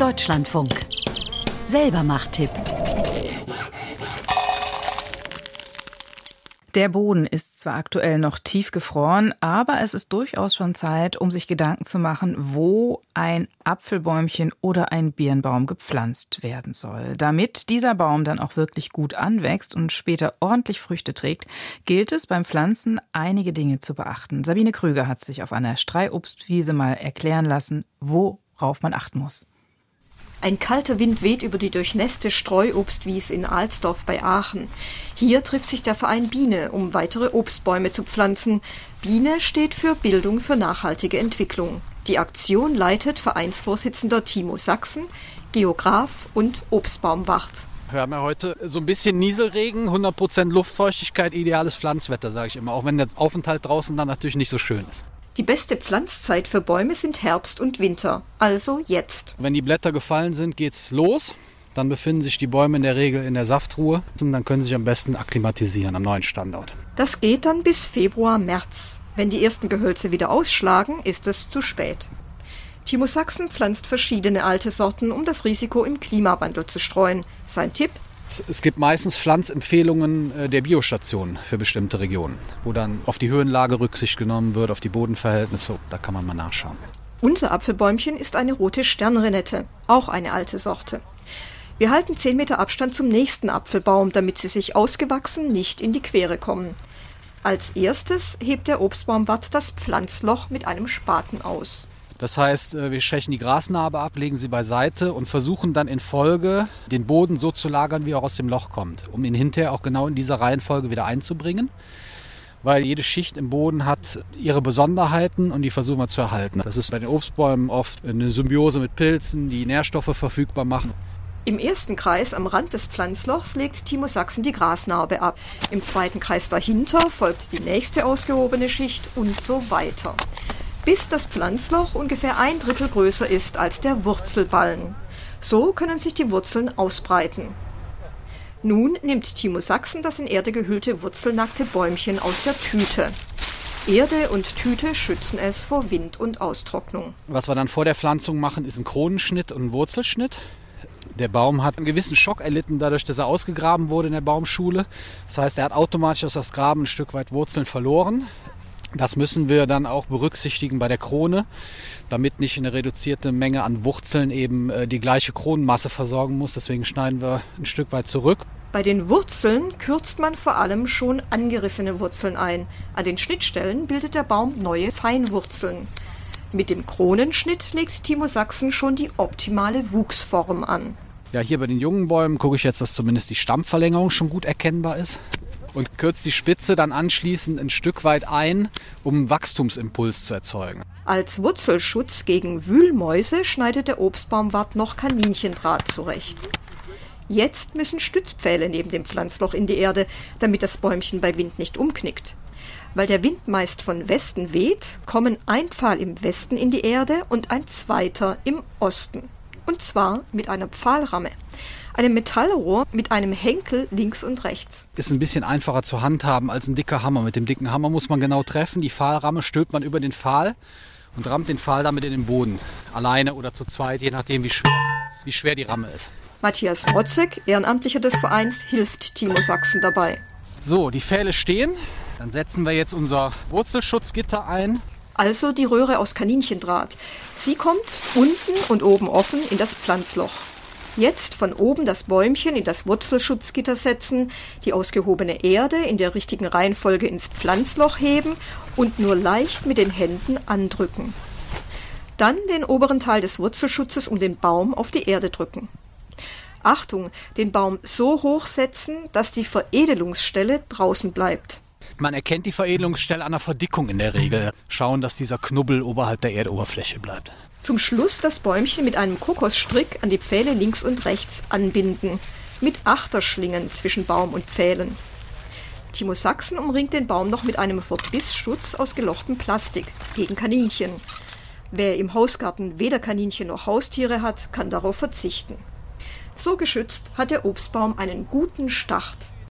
Deutschlandfunk. Selbermacht-Tipp. Der Boden ist zwar aktuell noch tief gefroren, aber es ist durchaus schon Zeit, um sich Gedanken zu machen, wo ein Apfelbäumchen oder ein Birnbaum gepflanzt werden soll. Damit dieser Baum dann auch wirklich gut anwächst und später ordentlich Früchte trägt, gilt es beim Pflanzen einige Dinge zu beachten. Sabine Krüger hat sich auf einer Streiobstwiese mal erklären lassen, worauf man achten muss. Ein kalter Wind weht über die durchnässte Streuobstwies in Alsdorf bei Aachen. Hier trifft sich der Verein Biene, um weitere Obstbäume zu pflanzen. Biene steht für Bildung für nachhaltige Entwicklung. Die Aktion leitet Vereinsvorsitzender Timo Sachsen, Geograf und Obstbaumwacht. Wir haben ja heute so ein bisschen Nieselregen, 100% Luftfeuchtigkeit, ideales Pflanzwetter, sage ich immer, auch wenn der Aufenthalt draußen dann natürlich nicht so schön ist. Die beste Pflanzzeit für Bäume sind Herbst und Winter, also jetzt. Wenn die Blätter gefallen sind, geht's los. Dann befinden sich die Bäume in der Regel in der Saftruhe und dann können sie sich am besten akklimatisieren am neuen Standort. Das geht dann bis Februar, März. Wenn die ersten Gehölze wieder ausschlagen, ist es zu spät. Timo Sachsen pflanzt verschiedene alte Sorten, um das Risiko im Klimawandel zu streuen. Sein Tipp? Es gibt meistens Pflanzempfehlungen äh, der Biostationen für bestimmte Regionen, wo dann auf die Höhenlage Rücksicht genommen wird, auf die Bodenverhältnisse. Da kann man mal nachschauen. Unser Apfelbäumchen ist eine rote Sternrenette, auch eine alte Sorte. Wir halten 10 Meter Abstand zum nächsten Apfelbaum, damit sie sich ausgewachsen nicht in die Quere kommen. Als erstes hebt der Obstbaumwatt das Pflanzloch mit einem Spaten aus. Das heißt, äh, wir schächen die Grasnarbe ab, legen sie beiseite und versuchen dann in Folge den Boden so zu lagern, wie er aus dem Loch kommt, um ihn hinterher auch genau in dieser Reihenfolge wieder einzubringen. Weil jede Schicht im Boden hat ihre Besonderheiten und die versuchen wir zu erhalten. Das ist bei den Obstbäumen oft eine Symbiose mit Pilzen, die Nährstoffe verfügbar machen. Im ersten Kreis am Rand des Pflanzlochs legt Timo Sachsen die Grasnarbe ab. Im zweiten Kreis dahinter folgt die nächste ausgehobene Schicht und so weiter bis das Pflanzloch ungefähr ein Drittel größer ist als der Wurzelballen. So können sich die Wurzeln ausbreiten. Nun nimmt Timo Sachsen das in Erde gehüllte wurzelnackte Bäumchen aus der Tüte. Erde und Tüte schützen es vor Wind und Austrocknung. Was wir dann vor der Pflanzung machen, ist ein Kronenschnitt und ein Wurzelschnitt. Der Baum hat einen gewissen Schock erlitten, dadurch, dass er ausgegraben wurde in der Baumschule. Das heißt, er hat automatisch aus das Graben ein Stück weit Wurzeln verloren. Das müssen wir dann auch berücksichtigen bei der Krone, damit nicht eine reduzierte Menge an Wurzeln eben äh, die gleiche Kronenmasse versorgen muss. Deswegen schneiden wir ein Stück weit zurück. Bei den Wurzeln kürzt man vor allem schon angerissene Wurzeln ein. An den Schnittstellen bildet der Baum neue Feinwurzeln. Mit dem Kronenschnitt legt Timo Sachsen schon die optimale Wuchsform an. Ja, hier bei den jungen Bäumen gucke ich jetzt, dass zumindest die Stammverlängerung schon gut erkennbar ist und kürzt die Spitze dann anschließend ein Stück weit ein, um Wachstumsimpuls zu erzeugen. Als Wurzelschutz gegen Wühlmäuse schneidet der Obstbaumwart noch Kaninchendraht zurecht. Jetzt müssen Stützpfähle neben dem Pflanzloch in die Erde, damit das Bäumchen bei Wind nicht umknickt. Weil der Wind meist von Westen weht, kommen ein Pfahl im Westen in die Erde und ein zweiter im Osten. Und zwar mit einer Pfahlramme einem Metallrohr mit einem Henkel links und rechts. Ist ein bisschen einfacher zu handhaben als ein dicker Hammer. Mit dem dicken Hammer muss man genau treffen. Die Pfahlramme stülpt man über den Pfahl und rammt den Pfahl damit in den Boden. Alleine oder zu zweit, je nachdem, wie schwer, wie schwer die Ramme ist. Matthias Rotzek, Ehrenamtlicher des Vereins, hilft Timo Sachsen dabei. So, die Pfähle stehen. Dann setzen wir jetzt unser Wurzelschutzgitter ein. Also die Röhre aus Kaninchendraht. Sie kommt unten und oben offen in das Pflanzloch. Jetzt von oben das Bäumchen in das Wurzelschutzgitter setzen, die ausgehobene Erde in der richtigen Reihenfolge ins Pflanzloch heben und nur leicht mit den Händen andrücken. Dann den oberen Teil des Wurzelschutzes um den Baum auf die Erde drücken. Achtung, den Baum so hoch setzen, dass die Veredelungsstelle draußen bleibt. Man erkennt die Veredelungsstelle an der Verdickung in der Regel. Schauen, dass dieser Knubbel oberhalb der Erdoberfläche bleibt. Zum Schluss das Bäumchen mit einem Kokosstrick an die Pfähle links und rechts anbinden, mit Achterschlingen zwischen Baum und Pfählen. Timo Sachsen umringt den Baum noch mit einem Verbissschutz aus gelochtem Plastik gegen Kaninchen. Wer im Hausgarten weder Kaninchen noch Haustiere hat, kann darauf verzichten. So geschützt hat der Obstbaum einen guten Start